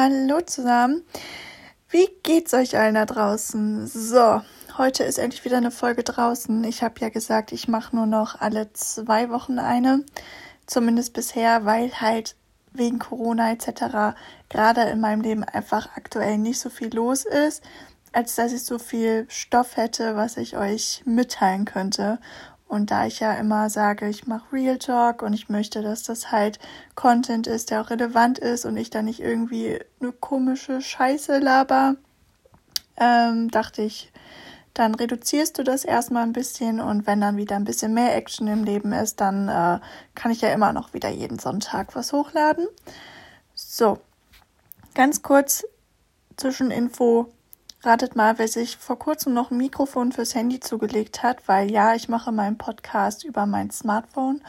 Hallo zusammen. Wie geht's euch allen da draußen? So, heute ist endlich wieder eine Folge draußen. Ich habe ja gesagt, ich mache nur noch alle zwei Wochen eine. Zumindest bisher, weil halt wegen Corona etc. gerade in meinem Leben einfach aktuell nicht so viel los ist, als dass ich so viel Stoff hätte, was ich euch mitteilen könnte. Und da ich ja immer sage, ich mache Real Talk und ich möchte, dass das halt Content ist, der auch relevant ist und ich da nicht irgendwie eine komische Scheiße laber, ähm, dachte ich, dann reduzierst du das erstmal ein bisschen und wenn dann wieder ein bisschen mehr Action im Leben ist, dann äh, kann ich ja immer noch wieder jeden Sonntag was hochladen. So, ganz kurz Zwischeninfo Ratet mal, wer sich vor kurzem noch ein Mikrofon fürs Handy zugelegt hat, weil ja, ich mache meinen Podcast über mein Smartphone.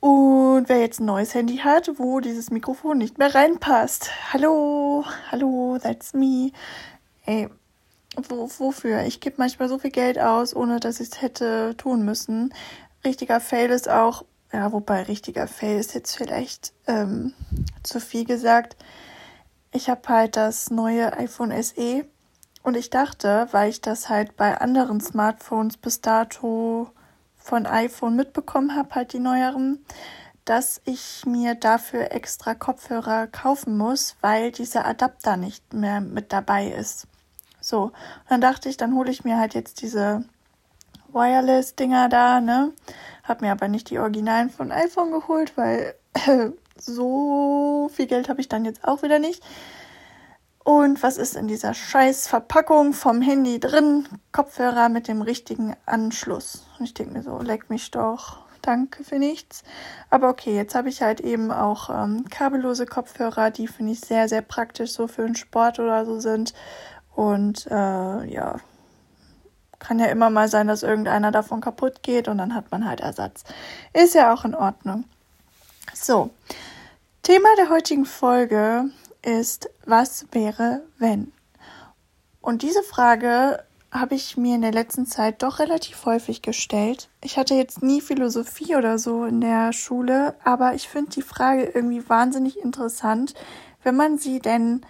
Und wer jetzt ein neues Handy hat, wo dieses Mikrofon nicht mehr reinpasst. Hallo, hallo, that's me. Ey, wo, wofür? Ich gebe manchmal so viel Geld aus, ohne dass ich es hätte tun müssen. Richtiger Fail ist auch, ja, wobei richtiger Fail ist jetzt vielleicht ähm, zu viel gesagt. Ich habe halt das neue iPhone SE und ich dachte, weil ich das halt bei anderen Smartphones bis dato von iPhone mitbekommen habe, halt die neueren, dass ich mir dafür extra Kopfhörer kaufen muss, weil dieser Adapter nicht mehr mit dabei ist. So, und dann dachte ich, dann hole ich mir halt jetzt diese Wireless-Dinger da, ne? Hab mir aber nicht die Originalen von iPhone geholt, weil so viel Geld habe ich dann jetzt auch wieder nicht. Und was ist in dieser scheiß Verpackung vom Handy drin? Kopfhörer mit dem richtigen Anschluss. Und ich denke mir so, leck mich doch. Danke für nichts. Aber okay, jetzt habe ich halt eben auch ähm, kabellose Kopfhörer, die finde ich sehr, sehr praktisch so für den Sport oder so sind. Und äh, ja, kann ja immer mal sein, dass irgendeiner davon kaputt geht und dann hat man halt Ersatz. Ist ja auch in Ordnung. So, Thema der heutigen Folge ist, was wäre, wenn? Und diese Frage habe ich mir in der letzten Zeit doch relativ häufig gestellt. Ich hatte jetzt nie Philosophie oder so in der Schule, aber ich finde die Frage irgendwie wahnsinnig interessant, wenn man sie denn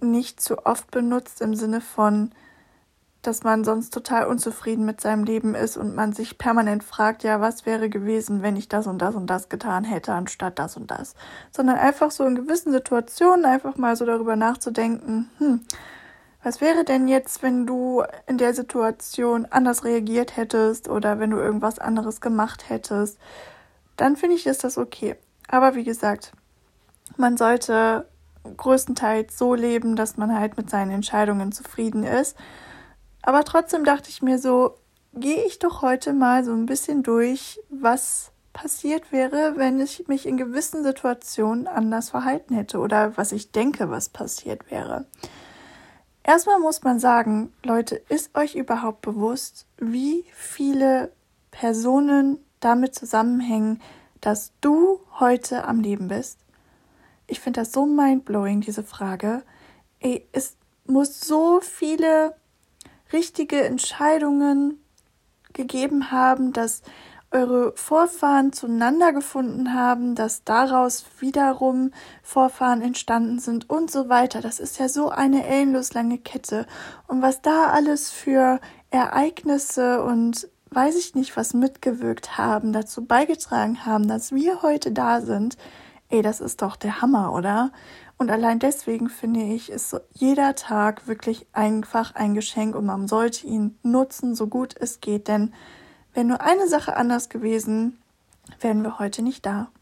nicht zu oft benutzt im Sinne von, dass man sonst total unzufrieden mit seinem Leben ist und man sich permanent fragt, ja, was wäre gewesen, wenn ich das und das und das getan hätte, anstatt das und das. Sondern einfach so in gewissen Situationen einfach mal so darüber nachzudenken, hm, was wäre denn jetzt, wenn du in der Situation anders reagiert hättest oder wenn du irgendwas anderes gemacht hättest? Dann finde ich, ist das okay. Aber wie gesagt, man sollte größtenteils so leben, dass man halt mit seinen Entscheidungen zufrieden ist aber trotzdem dachte ich mir so, gehe ich doch heute mal so ein bisschen durch, was passiert wäre, wenn ich mich in gewissen Situationen anders verhalten hätte oder was ich denke, was passiert wäre. Erstmal muss man sagen, Leute, ist euch überhaupt bewusst, wie viele Personen damit zusammenhängen, dass du heute am Leben bist? Ich finde das so mindblowing, diese Frage. Ey, es muss so viele richtige Entscheidungen gegeben haben, dass eure Vorfahren zueinander gefunden haben, dass daraus wiederum Vorfahren entstanden sind und so weiter. Das ist ja so eine endlos lange Kette. Und was da alles für Ereignisse und weiß ich nicht, was mitgewirkt haben, dazu beigetragen haben, dass wir heute da sind, ey, das ist doch der Hammer, oder? Und allein deswegen finde ich, ist jeder Tag wirklich einfach ein Geschenk und man sollte ihn nutzen, so gut es geht. Denn wäre nur eine Sache anders gewesen, wären wir heute nicht da.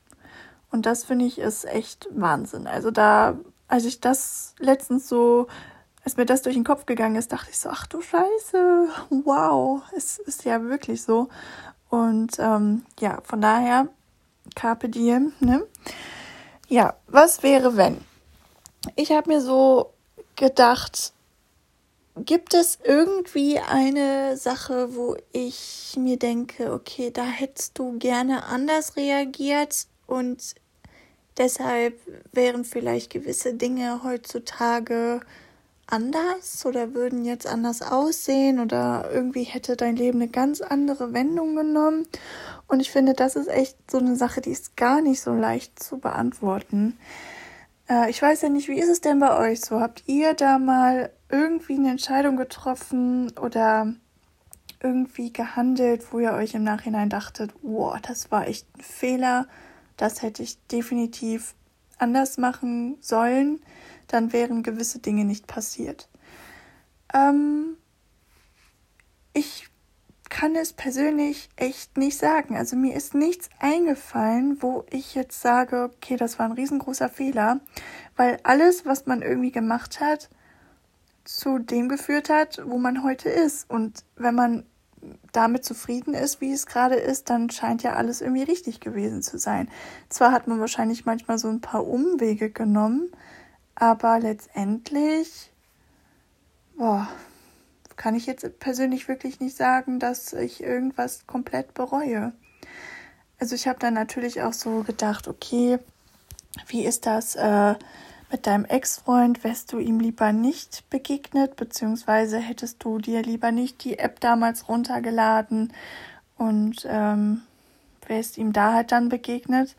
Und das finde ich ist echt Wahnsinn. Also da, als ich das letztens so, als mir das durch den Kopf gegangen ist, dachte ich so, ach du Scheiße, wow, es ist ja wirklich so. Und ähm, ja, von daher, Carpe Diem, ne? Ja, was wäre, wenn? Ich habe mir so gedacht, gibt es irgendwie eine Sache, wo ich mir denke, okay, da hättest du gerne anders reagiert und deshalb wären vielleicht gewisse Dinge heutzutage anders oder würden jetzt anders aussehen oder irgendwie hätte dein Leben eine ganz andere Wendung genommen. Und ich finde, das ist echt so eine Sache, die ist gar nicht so leicht zu beantworten. Äh, ich weiß ja nicht, wie ist es denn bei euch so? Habt ihr da mal irgendwie eine Entscheidung getroffen oder irgendwie gehandelt, wo ihr euch im Nachhinein dachtet, wow, das war echt ein Fehler, das hätte ich definitiv anders machen sollen, dann wären gewisse Dinge nicht passiert. Ähm, ich kann es persönlich echt nicht sagen. Also mir ist nichts eingefallen, wo ich jetzt sage, okay, das war ein riesengroßer Fehler, weil alles, was man irgendwie gemacht hat, zu dem geführt hat, wo man heute ist. Und wenn man damit zufrieden ist, wie es gerade ist, dann scheint ja alles irgendwie richtig gewesen zu sein. Zwar hat man wahrscheinlich manchmal so ein paar Umwege genommen, aber letztendlich, boah, kann ich jetzt persönlich wirklich nicht sagen, dass ich irgendwas komplett bereue. Also ich habe dann natürlich auch so gedacht, okay, wie ist das äh, mit deinem Ex-Freund? Wärst du ihm lieber nicht begegnet, beziehungsweise hättest du dir lieber nicht die App damals runtergeladen und ähm, wärst ihm da halt dann begegnet?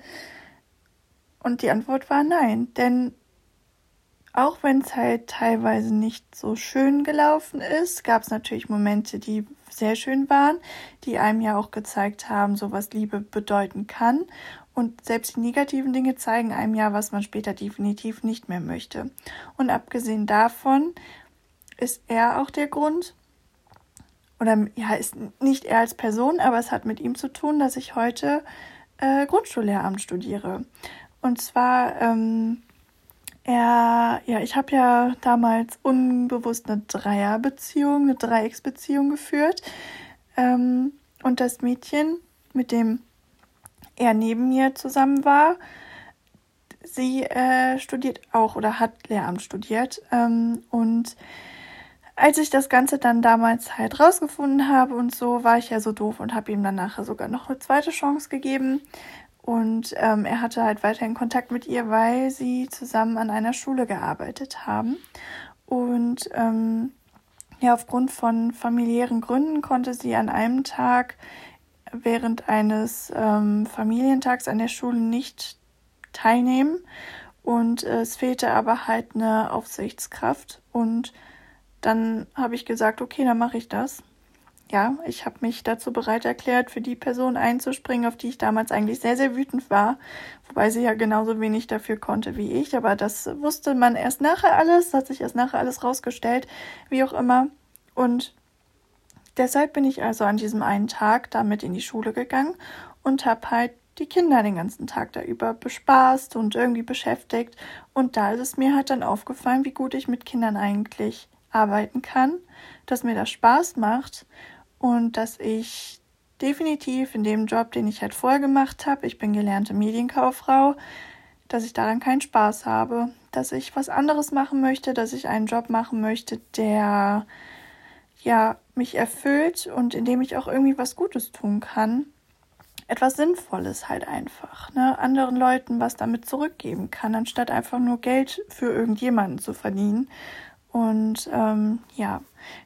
Und die Antwort war nein, denn auch wenn es halt teilweise nicht so schön gelaufen ist, gab es natürlich Momente, die sehr schön waren, die einem ja auch gezeigt haben, so was Liebe bedeuten kann. Und selbst die negativen Dinge zeigen einem ja, was man später definitiv nicht mehr möchte. Und abgesehen davon ist er auch der Grund, oder ja, ist nicht er als Person, aber es hat mit ihm zu tun, dass ich heute äh, Grundschullehramt studiere. Und zwar ähm, er, ja, ich habe ja damals unbewusst eine Dreierbeziehung, eine Dreiecksbeziehung geführt. Ähm, und das Mädchen, mit dem er neben mir zusammen war, sie äh, studiert auch oder hat Lehramt studiert. Ähm, und als ich das Ganze dann damals halt rausgefunden habe und so, war ich ja so doof und habe ihm dann nachher sogar noch eine zweite Chance gegeben. Und ähm, er hatte halt weiterhin Kontakt mit ihr, weil sie zusammen an einer Schule gearbeitet haben. Und ähm, ja, aufgrund von familiären Gründen konnte sie an einem Tag während eines ähm, Familientags an der Schule nicht teilnehmen. Und äh, es fehlte aber halt eine Aufsichtskraft. Und dann habe ich gesagt, okay, dann mache ich das ja, ich habe mich dazu bereit erklärt, für die Person einzuspringen, auf die ich damals eigentlich sehr, sehr wütend war. Wobei sie ja genauso wenig dafür konnte wie ich. Aber das wusste man erst nachher alles, hat sich erst nachher alles rausgestellt, wie auch immer. Und deshalb bin ich also an diesem einen Tag damit in die Schule gegangen und habe halt die Kinder den ganzen Tag da über bespaßt und irgendwie beschäftigt. Und da ist es mir halt dann aufgefallen, wie gut ich mit Kindern eigentlich arbeiten kann, dass mir das Spaß macht und dass ich definitiv in dem Job, den ich halt vorher gemacht habe, ich bin gelernte Medienkauffrau, dass ich daran keinen Spaß habe, dass ich was anderes machen möchte, dass ich einen Job machen möchte, der ja mich erfüllt und in dem ich auch irgendwie was Gutes tun kann. Etwas Sinnvolles halt einfach, ne? Anderen Leuten was damit zurückgeben kann, anstatt einfach nur Geld für irgendjemanden zu verdienen. Und ähm, ja,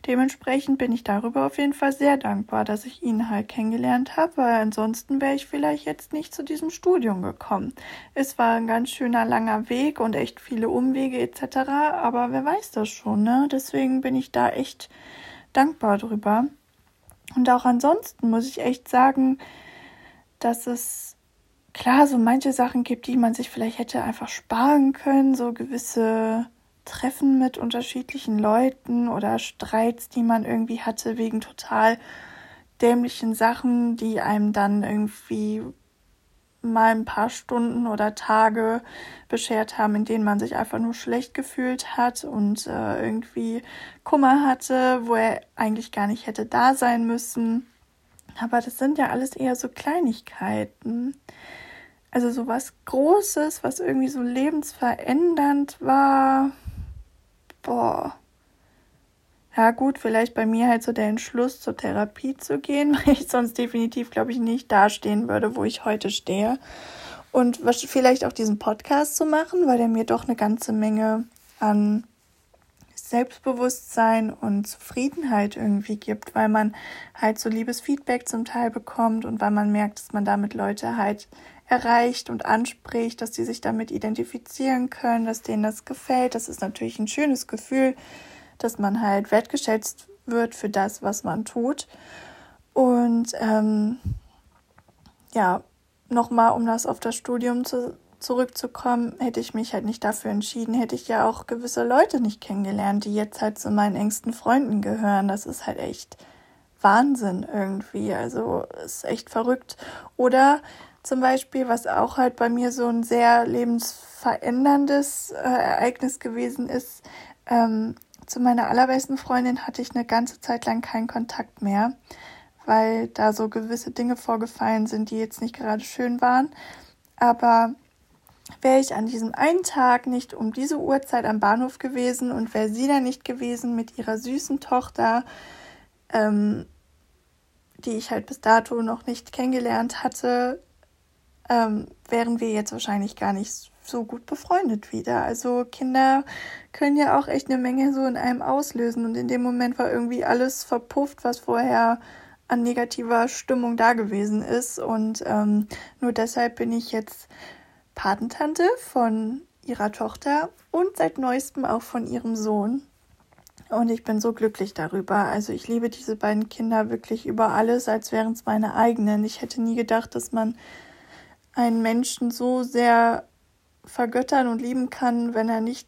dementsprechend bin ich darüber auf jeden Fall sehr dankbar, dass ich ihn halt kennengelernt habe, weil ansonsten wäre ich vielleicht jetzt nicht zu diesem Studium gekommen. Es war ein ganz schöner langer Weg und echt viele Umwege etc., aber wer weiß das schon, ne? Deswegen bin ich da echt dankbar drüber. Und auch ansonsten muss ich echt sagen, dass es klar so manche Sachen gibt, die man sich vielleicht hätte einfach sparen können, so gewisse Treffen mit unterschiedlichen Leuten oder Streits, die man irgendwie hatte wegen total dämlichen Sachen, die einem dann irgendwie mal ein paar Stunden oder Tage beschert haben, in denen man sich einfach nur schlecht gefühlt hat und äh, irgendwie Kummer hatte, wo er eigentlich gar nicht hätte da sein müssen. Aber das sind ja alles eher so Kleinigkeiten. Also so was Großes, was irgendwie so lebensverändernd war, boah. Ja, gut, vielleicht bei mir halt so der Entschluss zur Therapie zu gehen, weil ich sonst definitiv, glaube ich, nicht dastehen würde, wo ich heute stehe. Und vielleicht auch diesen Podcast zu machen, weil er mir doch eine ganze Menge an Selbstbewusstsein und Zufriedenheit irgendwie gibt, weil man halt so liebes Feedback zum Teil bekommt und weil man merkt, dass man damit Leute halt erreicht und anspricht, dass sie sich damit identifizieren können, dass denen das gefällt. Das ist natürlich ein schönes Gefühl, dass man halt wertgeschätzt wird für das, was man tut. Und ähm, ja, nochmal, um das auf das Studium zu, zurückzukommen, hätte ich mich halt nicht dafür entschieden, hätte ich ja auch gewisse Leute nicht kennengelernt, die jetzt halt zu meinen engsten Freunden gehören. Das ist halt echt Wahnsinn irgendwie. Also ist echt verrückt. Oder zum Beispiel, was auch halt bei mir so ein sehr lebensveränderndes äh, Ereignis gewesen ist, ähm, zu meiner allerbesten Freundin hatte ich eine ganze Zeit lang keinen Kontakt mehr, weil da so gewisse Dinge vorgefallen sind, die jetzt nicht gerade schön waren. Aber wäre ich an diesem einen Tag nicht um diese Uhrzeit am Bahnhof gewesen und wäre sie da nicht gewesen mit ihrer süßen Tochter, ähm, die ich halt bis dato noch nicht kennengelernt hatte, ähm, wären wir jetzt wahrscheinlich gar nicht so gut befreundet wieder. Also Kinder können ja auch echt eine Menge so in einem auslösen und in dem Moment war irgendwie alles verpufft, was vorher an negativer Stimmung da gewesen ist und ähm, nur deshalb bin ich jetzt Patentante von ihrer Tochter und seit neuestem auch von ihrem Sohn. Und ich bin so glücklich darüber. Also ich liebe diese beiden Kinder wirklich über alles, als wären es meine eigenen. Ich hätte nie gedacht, dass man einen Menschen so sehr vergöttern und lieben kann, wenn er nicht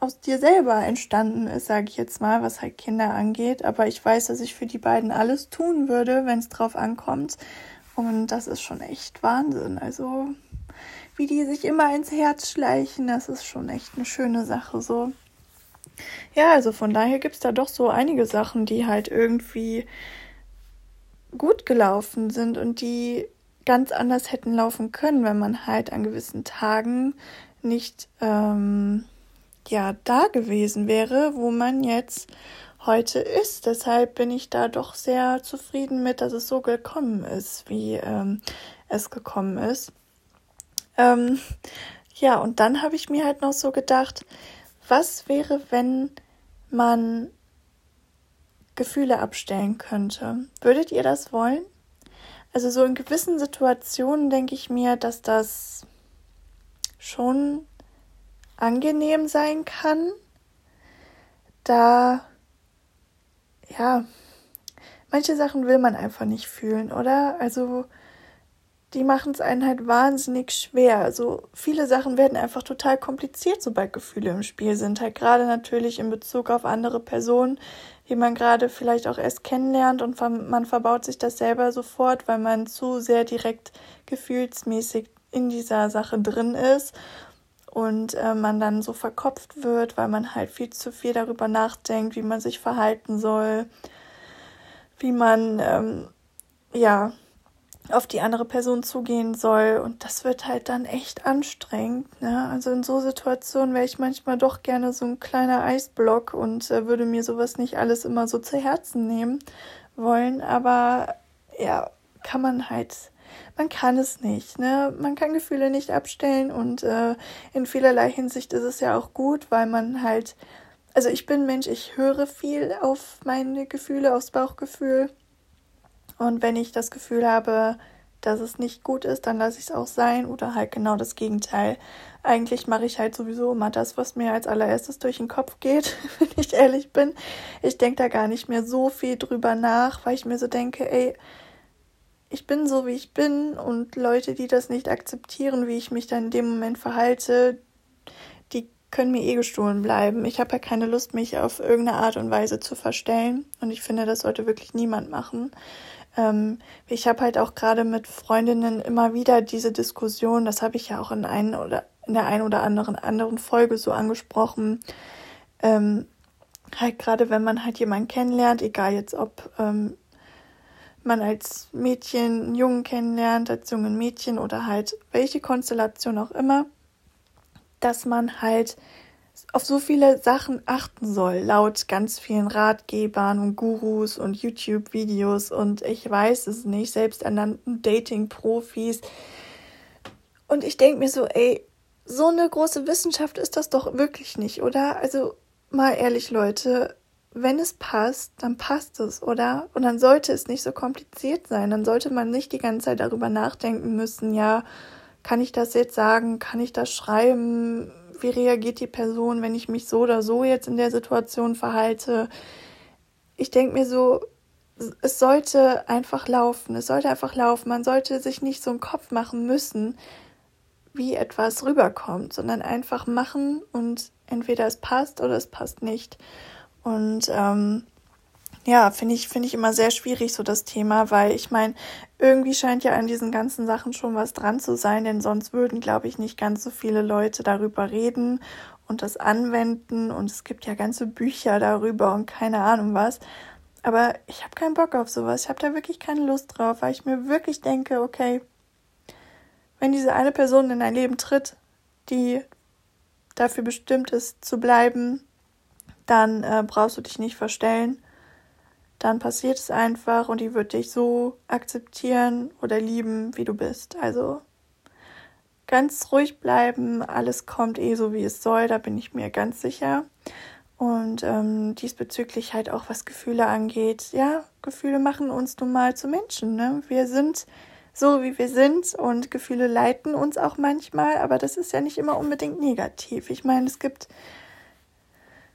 aus dir selber entstanden ist, sage ich jetzt mal, was halt Kinder angeht. Aber ich weiß, dass ich für die beiden alles tun würde, wenn es drauf ankommt. Und das ist schon echt Wahnsinn. Also wie die sich immer ins Herz schleichen, das ist schon echt eine schöne Sache so. Ja, also von daher gibt es da doch so einige Sachen, die halt irgendwie gut gelaufen sind und die ganz anders hätten laufen können, wenn man halt an gewissen Tagen nicht ähm, ja da gewesen wäre, wo man jetzt heute ist. Deshalb bin ich da doch sehr zufrieden mit, dass es so gekommen ist, wie ähm, es gekommen ist. Ähm, ja, und dann habe ich mir halt noch so gedacht, was wäre, wenn man Gefühle abstellen könnte? Würdet ihr das wollen? Also so in gewissen Situationen denke ich mir, dass das schon angenehm sein kann, da ja, manche Sachen will man einfach nicht fühlen, oder? Also die machen es einen halt wahnsinnig schwer. Also viele Sachen werden einfach total kompliziert, sobald Gefühle im Spiel sind. Halt gerade natürlich in Bezug auf andere Personen, die man gerade vielleicht auch erst kennenlernt und man verbaut sich das selber sofort, weil man zu sehr direkt gefühlsmäßig in dieser Sache drin ist und äh, man dann so verkopft wird, weil man halt viel zu viel darüber nachdenkt, wie man sich verhalten soll, wie man ähm, ja auf die andere Person zugehen soll. Und das wird halt dann echt anstrengend. Ne? Also in so Situationen wäre ich manchmal doch gerne so ein kleiner Eisblock und äh, würde mir sowas nicht alles immer so zu Herzen nehmen wollen. Aber ja, kann man halt. Man kann es nicht, ne? Man kann Gefühle nicht abstellen und äh, in vielerlei Hinsicht ist es ja auch gut, weil man halt, also ich bin Mensch, ich höre viel auf meine Gefühle, aufs Bauchgefühl und wenn ich das Gefühl habe, dass es nicht gut ist, dann lasse ich es auch sein oder halt genau das Gegenteil. Eigentlich mache ich halt sowieso immer das, was mir als allererstes durch den Kopf geht, wenn ich ehrlich bin. Ich denke da gar nicht mehr so viel drüber nach, weil ich mir so denke, ey, ich bin so, wie ich bin und Leute, die das nicht akzeptieren, wie ich mich dann in dem Moment verhalte, die können mir eh gestohlen bleiben. Ich habe ja keine Lust, mich auf irgendeine Art und Weise zu verstellen und ich finde, das sollte wirklich niemand machen. Ähm, ich habe halt auch gerade mit Freundinnen immer wieder diese Diskussion, das habe ich ja auch in, einen oder, in der einen oder anderen anderen Folge so angesprochen. Ähm, halt gerade wenn man halt jemanden kennenlernt, egal jetzt ob ähm, man als Mädchen einen Jungen kennenlernt, als jungen Mädchen oder halt welche Konstellation auch immer, dass man halt auf so viele Sachen achten soll, laut ganz vielen Ratgebern und Gurus und YouTube-Videos und ich weiß es nicht, selbsternannten Dating-Profis. Und ich denke mir so, ey, so eine große Wissenschaft ist das doch wirklich nicht, oder? Also mal ehrlich, Leute, wenn es passt, dann passt es, oder? Und dann sollte es nicht so kompliziert sein. Dann sollte man nicht die ganze Zeit darüber nachdenken müssen, ja, kann ich das jetzt sagen, kann ich das schreiben, wie reagiert die Person, wenn ich mich so oder so jetzt in der Situation verhalte. Ich denke mir so, es sollte einfach laufen, es sollte einfach laufen. Man sollte sich nicht so einen Kopf machen müssen, wie etwas rüberkommt, sondern einfach machen und entweder es passt oder es passt nicht. Und ähm, ja, finde ich, finde ich immer sehr schwierig, so das Thema, weil ich meine, irgendwie scheint ja an diesen ganzen Sachen schon was dran zu sein, denn sonst würden, glaube ich, nicht ganz so viele Leute darüber reden und das anwenden und es gibt ja ganze Bücher darüber und keine Ahnung was. Aber ich habe keinen Bock auf sowas. Ich habe da wirklich keine Lust drauf, weil ich mir wirklich denke, okay, wenn diese eine Person in dein Leben tritt, die dafür bestimmt ist zu bleiben, dann äh, brauchst du dich nicht verstellen. Dann passiert es einfach und die wird dich so akzeptieren oder lieben, wie du bist. Also ganz ruhig bleiben, alles kommt eh so, wie es soll, da bin ich mir ganz sicher. Und ähm, diesbezüglich halt auch was Gefühle angeht. Ja, Gefühle machen uns nun mal zu Menschen. Ne? Wir sind so, wie wir sind und Gefühle leiten uns auch manchmal, aber das ist ja nicht immer unbedingt negativ. Ich meine, es gibt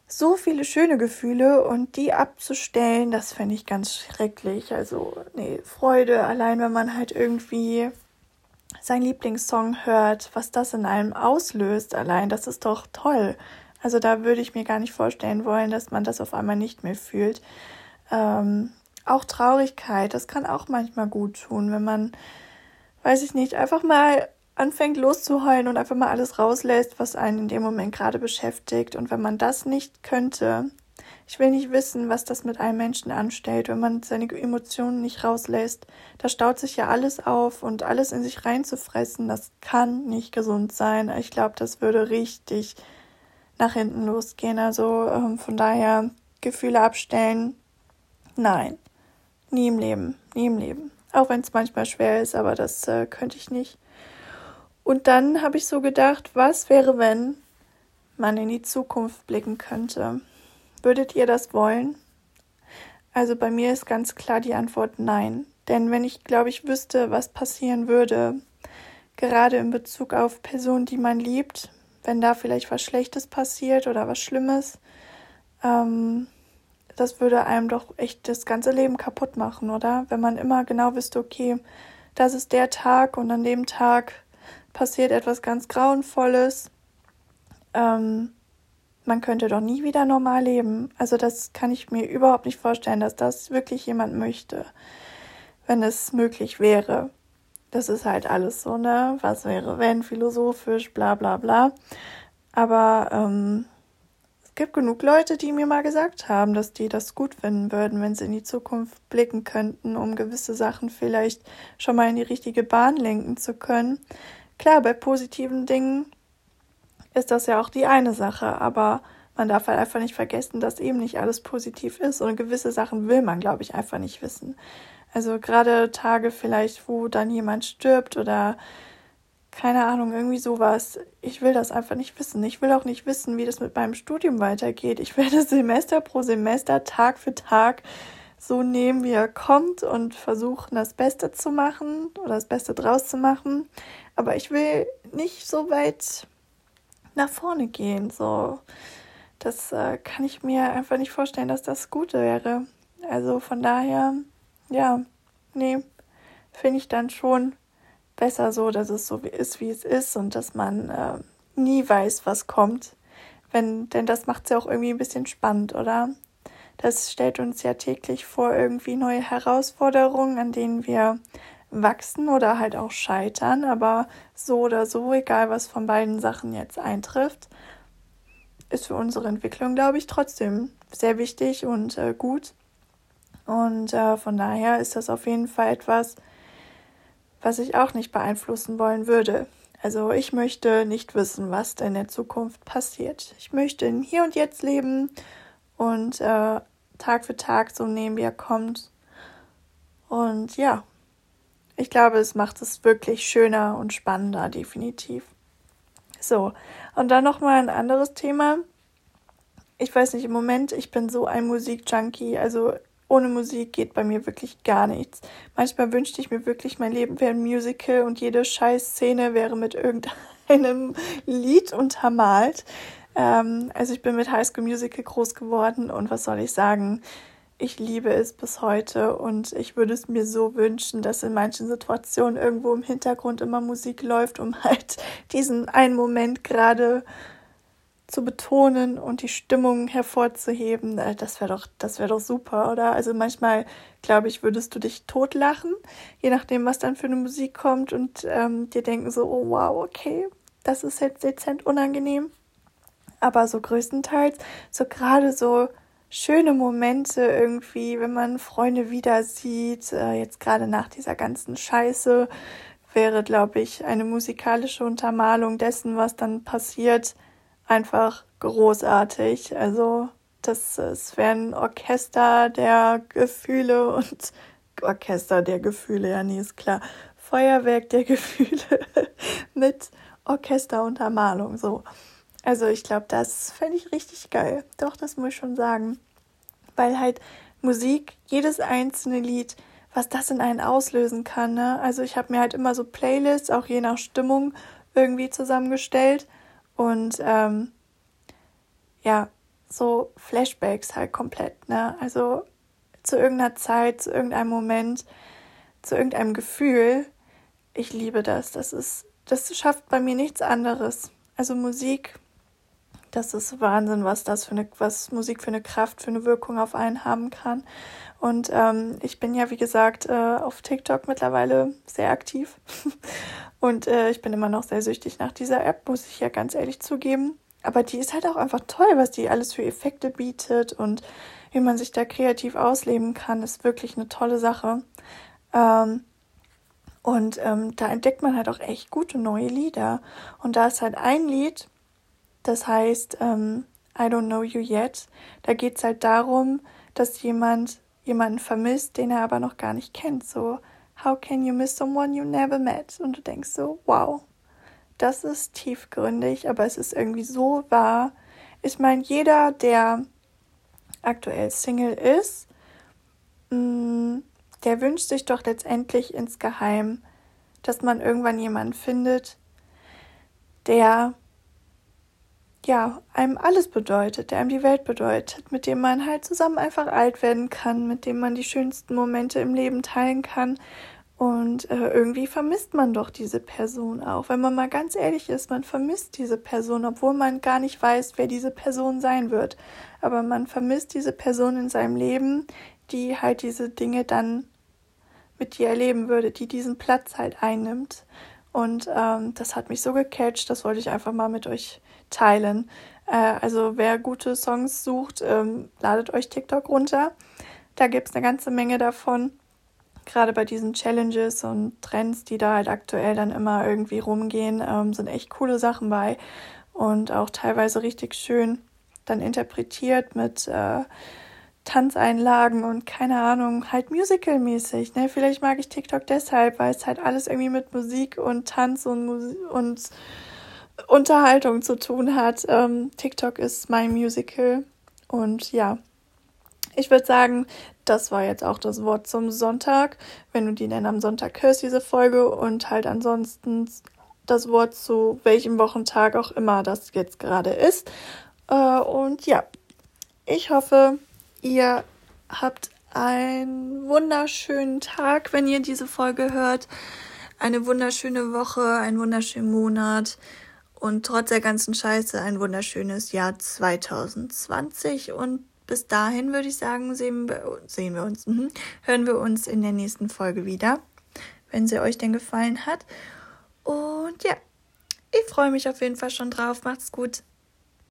so viele schöne Gefühle und die abzustellen, das fände ich ganz schrecklich. Also, nee, Freude, allein wenn man halt irgendwie seinen Lieblingssong hört, was das in einem auslöst, allein, das ist doch toll. Also da würde ich mir gar nicht vorstellen wollen, dass man das auf einmal nicht mehr fühlt. Ähm, auch Traurigkeit, das kann auch manchmal gut tun, wenn man, weiß ich nicht, einfach mal anfängt loszuheulen und einfach mal alles rauslässt, was einen in dem Moment gerade beschäftigt. Und wenn man das nicht könnte, ich will nicht wissen, was das mit einem Menschen anstellt, wenn man seine Emotionen nicht rauslässt. Da staut sich ja alles auf und alles in sich reinzufressen, das kann nicht gesund sein. Ich glaube, das würde richtig nach hinten losgehen. Also ähm, von daher Gefühle abstellen, nein. Nie im Leben, nie im Leben. Auch wenn es manchmal schwer ist, aber das äh, könnte ich nicht. Und dann habe ich so gedacht, was wäre, wenn man in die Zukunft blicken könnte? Würdet ihr das wollen? Also bei mir ist ganz klar die Antwort nein. Denn wenn ich, glaube ich, wüsste, was passieren würde, gerade in Bezug auf Personen, die man liebt, wenn da vielleicht was Schlechtes passiert oder was Schlimmes, ähm, das würde einem doch echt das ganze Leben kaputt machen, oder? Wenn man immer genau wüsste, okay, das ist der Tag und an dem Tag passiert etwas ganz Grauenvolles. Ähm, man könnte doch nie wieder normal leben. Also das kann ich mir überhaupt nicht vorstellen, dass das wirklich jemand möchte, wenn es möglich wäre. Das ist halt alles so, ne? Was wäre, wenn, philosophisch, bla bla bla. Aber ähm, es gibt genug Leute, die mir mal gesagt haben, dass die das gut finden würden, wenn sie in die Zukunft blicken könnten, um gewisse Sachen vielleicht schon mal in die richtige Bahn lenken zu können. Klar, bei positiven Dingen ist das ja auch die eine Sache, aber man darf halt einfach nicht vergessen, dass eben nicht alles positiv ist und gewisse Sachen will man, glaube ich, einfach nicht wissen. Also gerade Tage vielleicht, wo dann jemand stirbt oder keine Ahnung, irgendwie sowas. Ich will das einfach nicht wissen. Ich will auch nicht wissen, wie das mit meinem Studium weitergeht. Ich werde Semester pro Semester, Tag für Tag so nehmen, wie er kommt und versuchen, das Beste zu machen oder das Beste draus zu machen. Aber ich will nicht so weit nach vorne gehen. So, das äh, kann ich mir einfach nicht vorstellen, dass das gut wäre. Also von daher, ja, nee, finde ich dann schon besser so, dass es so ist, wie es ist und dass man äh, nie weiß, was kommt. Wenn, denn das macht es ja auch irgendwie ein bisschen spannend, oder? Das stellt uns ja täglich vor irgendwie neue Herausforderungen, an denen wir wachsen oder halt auch scheitern. Aber so oder so, egal was von beiden Sachen jetzt eintrifft, ist für unsere Entwicklung, glaube ich, trotzdem sehr wichtig und äh, gut. Und äh, von daher ist das auf jeden Fall etwas, was ich auch nicht beeinflussen wollen würde. Also ich möchte nicht wissen, was in der Zukunft passiert. Ich möchte in Hier und Jetzt leben und äh, Tag für Tag so nehmen, wie er kommt. Und ja, ich glaube, es macht es wirklich schöner und spannender, definitiv. So, und dann nochmal ein anderes Thema. ich weiß nicht, im Moment, ich bin so ein Musikjunkie. Also ohne Musik geht bei mir wirklich gar nichts. Manchmal wünschte ich mir wirklich, mein Leben wäre ein Musical und jede Scheißszene wäre mit irgendeinem Lied untermalt. Ähm, also ich bin mit High School Musical groß geworden und was soll ich sagen? Ich liebe es bis heute und ich würde es mir so wünschen, dass in manchen Situationen irgendwo im Hintergrund immer Musik läuft, um halt diesen einen Moment gerade zu betonen und die Stimmung hervorzuheben. Äh, das wäre doch, das wäre doch super, oder? Also manchmal, glaube ich, würdest du dich totlachen, je nachdem, was dann für eine Musik kommt und ähm, dir denken so, oh wow, okay, das ist jetzt dezent unangenehm. Aber so größtenteils, so gerade so schöne Momente irgendwie, wenn man Freunde wieder sieht, äh, jetzt gerade nach dieser ganzen Scheiße, wäre, glaube ich, eine musikalische Untermalung dessen, was dann passiert, einfach großartig. Also, das, das wäre ein Orchester der Gefühle und Orchester der Gefühle, ja, nee, ist klar. Feuerwerk der Gefühle mit Orchesteruntermalung, so. Also ich glaube, das fände ich richtig geil. Doch, das muss ich schon sagen. Weil halt Musik, jedes einzelne Lied, was das in einen auslösen kann. Ne? Also ich habe mir halt immer so Playlists, auch je nach Stimmung, irgendwie zusammengestellt. Und ähm, ja, so Flashbacks halt komplett. Ne? Also zu irgendeiner Zeit, zu irgendeinem Moment, zu irgendeinem Gefühl. Ich liebe das. Das ist, das schafft bei mir nichts anderes. Also Musik das ist Wahnsinn, was das für eine, was Musik für eine Kraft, für eine Wirkung auf einen haben kann. Und ähm, ich bin ja, wie gesagt, äh, auf TikTok mittlerweile sehr aktiv. Und äh, ich bin immer noch sehr süchtig nach dieser App, muss ich ja ganz ehrlich zugeben. Aber die ist halt auch einfach toll, was die alles für Effekte bietet und wie man sich da kreativ ausleben kann, ist wirklich eine tolle Sache. Ähm, und ähm, da entdeckt man halt auch echt gute neue Lieder. Und da ist halt ein Lied, das heißt, ähm, I don't know you yet. Da geht es halt darum, dass jemand jemanden vermisst, den er aber noch gar nicht kennt. So, how can you miss someone you never met? Und du denkst so, wow, das ist tiefgründig, aber es ist irgendwie so wahr. Ich meine, jeder, der aktuell Single ist, mm, der wünscht sich doch letztendlich insgeheim, dass man irgendwann jemanden findet, der ja, einem alles bedeutet, der einem die Welt bedeutet, mit dem man halt zusammen einfach alt werden kann, mit dem man die schönsten Momente im Leben teilen kann. Und äh, irgendwie vermisst man doch diese Person auch. Wenn man mal ganz ehrlich ist, man vermisst diese Person, obwohl man gar nicht weiß, wer diese Person sein wird. Aber man vermisst diese Person in seinem Leben, die halt diese Dinge dann mit dir erleben würde, die diesen Platz halt einnimmt. Und ähm, das hat mich so gecatcht, das wollte ich einfach mal mit euch teilen. Äh, also wer gute Songs sucht, ähm, ladet euch TikTok runter. Da gibt es eine ganze Menge davon. Gerade bei diesen Challenges und Trends, die da halt aktuell dann immer irgendwie rumgehen, ähm, sind echt coole Sachen bei. Und auch teilweise richtig schön dann interpretiert mit äh, Tanzeinlagen und keine Ahnung, halt musical-mäßig. Ne? Vielleicht mag ich TikTok deshalb, weil es halt alles irgendwie mit Musik und Tanz und, Musi und Unterhaltung zu tun hat. Ähm, TikTok ist mein Musical. Und ja, ich würde sagen, das war jetzt auch das Wort zum Sonntag. Wenn du die denn am Sonntag hörst, diese Folge. Und halt ansonsten das Wort zu welchem Wochentag auch immer das jetzt gerade ist. Äh, und ja, ich hoffe, ihr habt einen wunderschönen Tag, wenn ihr diese Folge hört. Eine wunderschöne Woche, einen wunderschönen Monat und trotz der ganzen Scheiße ein wunderschönes Jahr 2020 und bis dahin würde ich sagen, sehen wir, sehen wir uns, mh, hören wir uns in der nächsten Folge wieder, wenn sie euch denn gefallen hat. Und ja, ich freue mich auf jeden Fall schon drauf. Macht's gut.